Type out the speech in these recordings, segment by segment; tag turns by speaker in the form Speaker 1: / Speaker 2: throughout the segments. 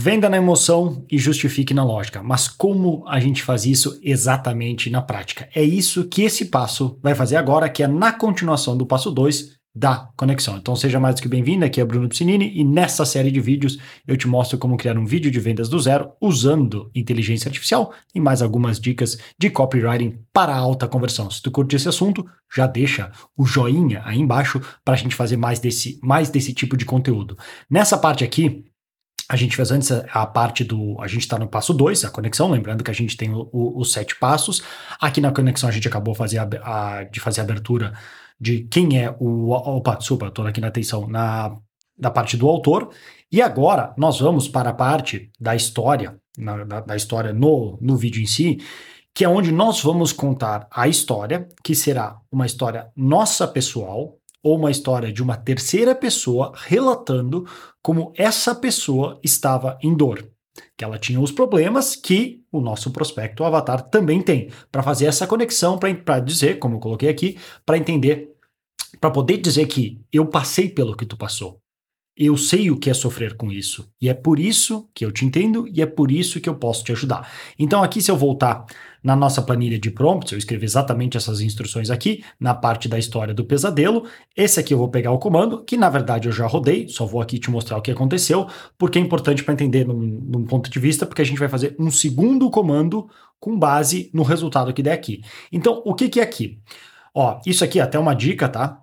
Speaker 1: Venda na emoção e justifique na lógica. Mas como a gente faz isso exatamente na prática? É isso que esse passo vai fazer agora, que é na continuação do passo 2 da conexão. Então seja mais do que bem-vindo, aqui é Bruno Piscinini e nessa série de vídeos eu te mostro como criar um vídeo de vendas do zero usando inteligência artificial e mais algumas dicas de copywriting para alta conversão. Se tu curte esse assunto, já deixa o joinha aí embaixo para a gente fazer mais desse, mais desse tipo de conteúdo. Nessa parte aqui, a gente fez antes a, parte do. A gente está no passo 2, a conexão, lembrando que a gente tem o, o, os sete passos. Aqui na conexão a gente acabou fazer a, a, de fazer a abertura de quem é o. Opa, desculpa, estou aqui na atenção, na, da parte do autor. E agora nós vamos para a parte da história, na, da, da história no, no vídeo em si, que é onde nós vamos contar a história, que será uma história nossa pessoal, ou uma história de uma terceira pessoa relatando como essa pessoa estava em dor. Que ela tinha os problemas que o nosso prospecto o avatar também tem. Para fazer essa conexão, para dizer, como eu coloquei aqui, para entender, para poder dizer que eu passei pelo que tu passou. Eu sei o que é sofrer com isso. E é por isso que eu te entendo e é por isso que eu posso te ajudar. Então, aqui, se eu voltar na nossa planilha de prompts, eu escrevi exatamente essas instruções aqui, na parte da história do pesadelo. Esse aqui eu vou pegar o comando, que na verdade eu já rodei, só vou aqui te mostrar o que aconteceu, porque é importante para entender num, num ponto de vista, porque a gente vai fazer um segundo comando com base no resultado que der aqui. Então, o que, que é aqui? Ó, isso aqui é até uma dica, tá?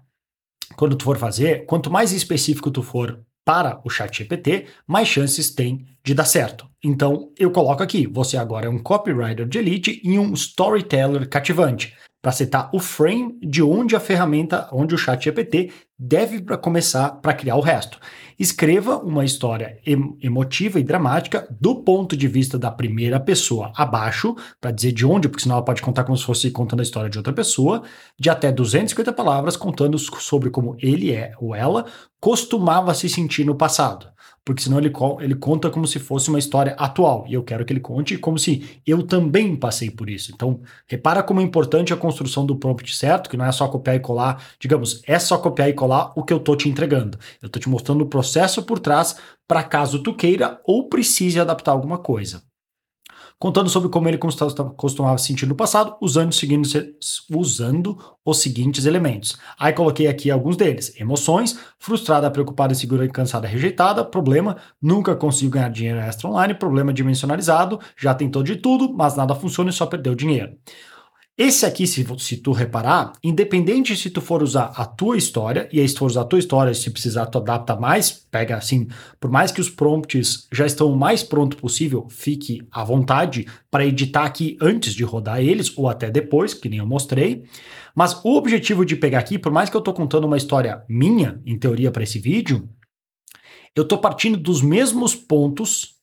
Speaker 1: Quando tu for fazer, quanto mais específico tu for para o chat GPT, mais chances tem de dar certo. Então, eu coloco aqui, você agora é um copywriter de elite e um storyteller cativante, para setar o frame de onde a ferramenta, onde o chat GPT deve para começar para criar o resto. Escreva uma história emotiva e dramática do ponto de vista da primeira pessoa abaixo, para dizer de onde, porque senão ela pode contar como se fosse contando a história de outra pessoa, de até 250 palavras contando sobre como ele é ou ela costumava se sentir no passado porque senão ele, ele conta como se fosse uma história atual, e eu quero que ele conte como se eu também passei por isso. Então, repara como é importante a construção do prompt certo, que não é só copiar e colar, digamos, é só copiar e colar o que eu tô te entregando. Eu tô te mostrando o processo por trás para caso tu queira ou precise adaptar alguma coisa contando sobre como ele costumava se sentir no passado, usando, usando os seguintes elementos. Aí coloquei aqui alguns deles: emoções, frustrada, preocupada, insegura, cansada, rejeitada, problema, nunca conseguiu ganhar dinheiro extra online, problema dimensionalizado, já tentou de tudo, mas nada funciona e só perdeu dinheiro. Esse aqui, se, se tu reparar, independente se tu for usar a tua história, e aí se tu for usar a tua história, se precisar tu adapta mais, pega assim, por mais que os prompts já estão o mais pronto possível, fique à vontade para editar aqui antes de rodar eles, ou até depois, que nem eu mostrei. Mas o objetivo de pegar aqui, por mais que eu estou contando uma história minha, em teoria, para esse vídeo, eu estou partindo dos mesmos pontos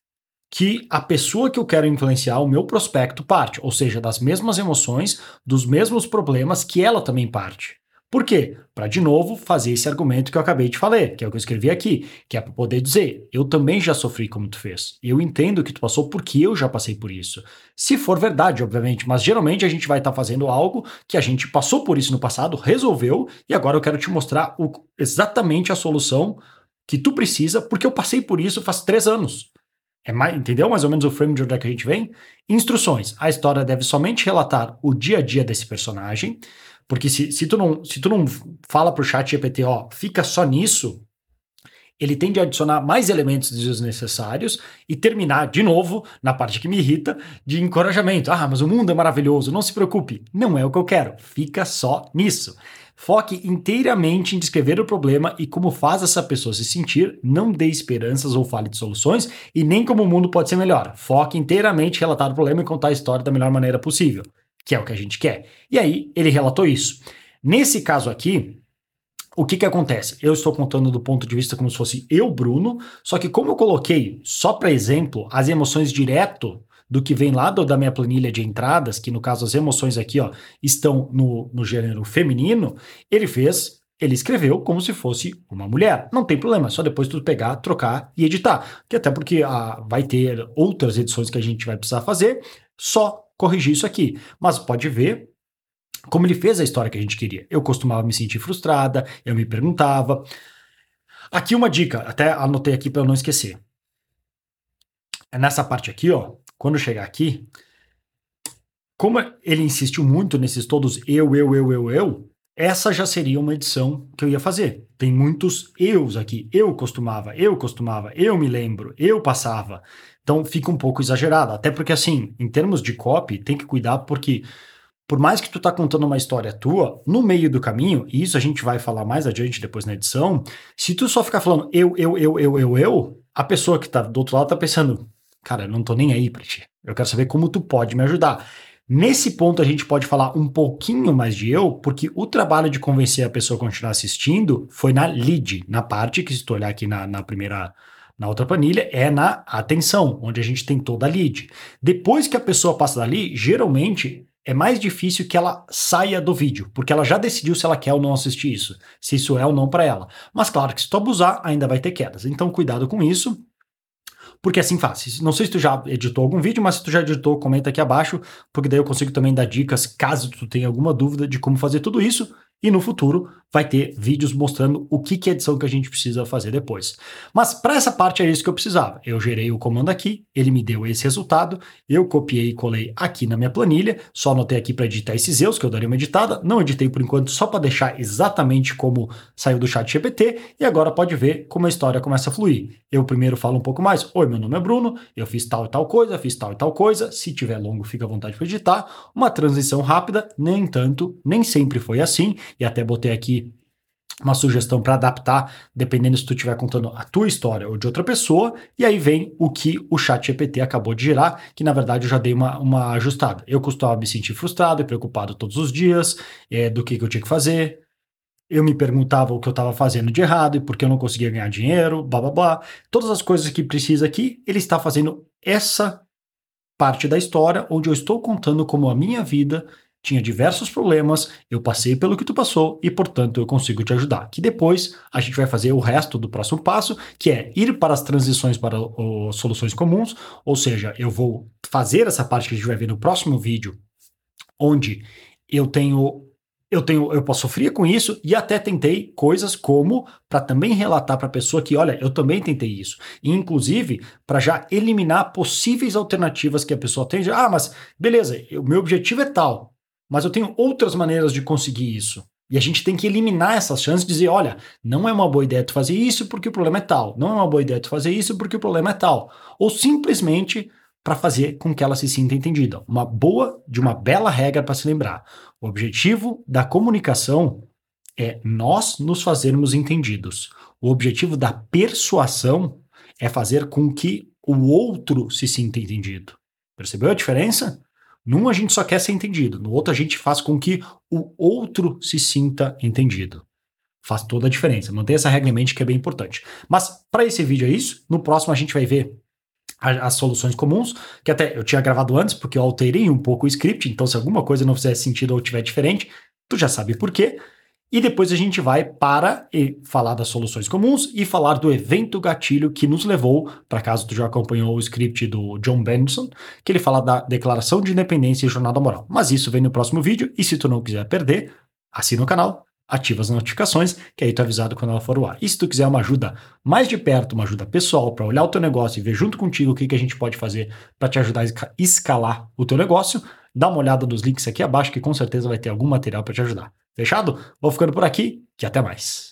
Speaker 1: que a pessoa que eu quero influenciar, o meu prospecto, parte, ou seja, das mesmas emoções, dos mesmos problemas que ela também parte. Por quê? Para de novo fazer esse argumento que eu acabei de falar, que é o que eu escrevi aqui, que é para poder dizer, eu também já sofri como tu fez. Eu entendo que tu passou porque eu já passei por isso. Se for verdade, obviamente, mas geralmente a gente vai estar tá fazendo algo que a gente passou por isso no passado, resolveu, e agora eu quero te mostrar o, exatamente a solução que tu precisa, porque eu passei por isso faz três anos. É mais, entendeu mais ou menos o frame de onde é que a gente vem? Instruções. A história deve somente relatar o dia a dia desse personagem, porque se, se, tu, não, se tu não fala pro chat GPT, ó, fica só nisso, ele tende a adicionar mais elementos desnecessários e terminar de novo na parte que me irrita de encorajamento. Ah, mas o mundo é maravilhoso, não se preocupe. Não é o que eu quero. Fica só nisso. Foque inteiramente em descrever o problema e como faz essa pessoa se sentir, não dê esperanças ou fale de soluções e nem como o mundo pode ser melhor. Foque inteiramente em relatar o problema e contar a história da melhor maneira possível, que é o que a gente quer. E aí, ele relatou isso. Nesse caso aqui, o que que acontece? Eu estou contando do ponto de vista como se fosse eu, Bruno, só que como eu coloquei, só para exemplo, as emoções direto do que vem lá do, da minha planilha de entradas, que no caso as emoções aqui ó, estão no, no gênero feminino, ele fez ele escreveu como se fosse uma mulher. Não tem problema, é só depois tu pegar, trocar e editar. Que até porque ah, vai ter outras edições que a gente vai precisar fazer, só corrigir isso aqui. Mas pode ver como ele fez a história que a gente queria. Eu costumava me sentir frustrada, eu me perguntava. Aqui uma dica, até anotei aqui para eu não esquecer. é nessa parte aqui, ó. Quando chegar aqui, como ele insistiu muito nesses todos eu, eu, eu, eu, eu, essa já seria uma edição que eu ia fazer. Tem muitos eus aqui. Eu costumava, eu costumava, eu me lembro, eu passava. Então fica um pouco exagerado. Até porque, assim, em termos de copy, tem que cuidar porque por mais que tu tá contando uma história tua, no meio do caminho, e isso a gente vai falar mais adiante depois na edição, se tu só ficar falando eu, eu, eu, eu, eu, eu, a pessoa que tá do outro lado tá pensando, cara, eu não tô nem aí pra ti. Eu quero saber como tu pode me ajudar. Nesse ponto a gente pode falar um pouquinho mais de eu, porque o trabalho de convencer a pessoa a continuar assistindo foi na lead, na parte que se tu olhar aqui na, na primeira na outra planilha é na atenção, onde a gente tem toda a lead. Depois que a pessoa passa dali, geralmente é mais difícil que ela saia do vídeo, porque ela já decidiu se ela quer ou não assistir isso, se isso é ou não para ela. Mas claro que se tu abusar, ainda vai ter quedas. Então cuidado com isso porque assim faz. Não sei se tu já editou algum vídeo, mas se tu já editou, comenta aqui abaixo, porque daí eu consigo também dar dicas caso tu tenha alguma dúvida de como fazer tudo isso. E no futuro vai ter vídeos mostrando o que, que é edição que a gente precisa fazer depois. Mas para essa parte é isso que eu precisava. Eu gerei o comando aqui, ele me deu esse resultado, eu copiei e colei aqui na minha planilha, só anotei aqui para editar esses erros, que eu daria uma editada, não editei por enquanto, só para deixar exatamente como saiu do chat GPT, e agora pode ver como a história começa a fluir. Eu primeiro falo um pouco mais, oi, meu nome é Bruno, eu fiz tal e tal coisa, fiz tal e tal coisa, se tiver longo fica à vontade para editar, uma transição rápida, nem tanto, nem sempre foi assim, e até botei aqui uma sugestão para adaptar, dependendo se tu estiver contando a tua história ou de outra pessoa, e aí vem o que o chat GPT acabou de gerar, que na verdade eu já dei uma, uma ajustada. Eu costumava me sentir frustrado e preocupado todos os dias, é, do que, que eu tinha que fazer, eu me perguntava o que eu estava fazendo de errado e por que eu não conseguia ganhar dinheiro, blá blá blá. Todas as coisas que precisa aqui, ele está fazendo essa parte da história onde eu estou contando como a minha vida tinha diversos problemas, eu passei pelo que tu passou e, portanto, eu consigo te ajudar. Que depois a gente vai fazer o resto do próximo passo, que é ir para as transições para o, soluções comuns, ou seja, eu vou fazer essa parte que a gente vai ver no próximo vídeo, onde eu tenho eu tenho, eu posso sofrer com isso e até tentei coisas como para também relatar para a pessoa que, olha, eu também tentei isso. E, inclusive, para já eliminar possíveis alternativas que a pessoa tem. Ah, mas beleza, o meu objetivo é tal mas eu tenho outras maneiras de conseguir isso. E a gente tem que eliminar essas chances e dizer, olha, não é uma boa ideia tu fazer isso porque o problema é tal, não é uma boa ideia tu fazer isso porque o problema é tal. Ou simplesmente para fazer com que ela se sinta entendida. Uma boa, de uma bela regra para se lembrar. O objetivo da comunicação é nós nos fazermos entendidos. O objetivo da persuasão é fazer com que o outro se sinta entendido. Percebeu a diferença? Num a gente só quer ser entendido, no outro a gente faz com que o outro se sinta entendido. Faz toda a diferença. Manter essa regra em mente que é bem importante. Mas para esse vídeo é isso. No próximo a gente vai ver as soluções comuns, que até eu tinha gravado antes, porque eu alterei um pouco o script, então se alguma coisa não fizer sentido ou tiver diferente, tu já sabe por quê. E depois a gente vai para falar das soluções comuns e falar do evento gatilho que nos levou, para caso tu já acompanhou o script do John Benson, que ele fala da declaração de independência e jornada moral. Mas isso vem no próximo vídeo e se tu não quiser perder, assina o canal, ativa as notificações, que aí tu é avisado quando ela for o ar. E se tu quiser uma ajuda mais de perto, uma ajuda pessoal, para olhar o teu negócio e ver junto contigo o que, que a gente pode fazer para te ajudar a escalar o teu negócio, dá uma olhada nos links aqui abaixo que com certeza vai ter algum material para te ajudar. Fechado? Vou ficando por aqui e até mais.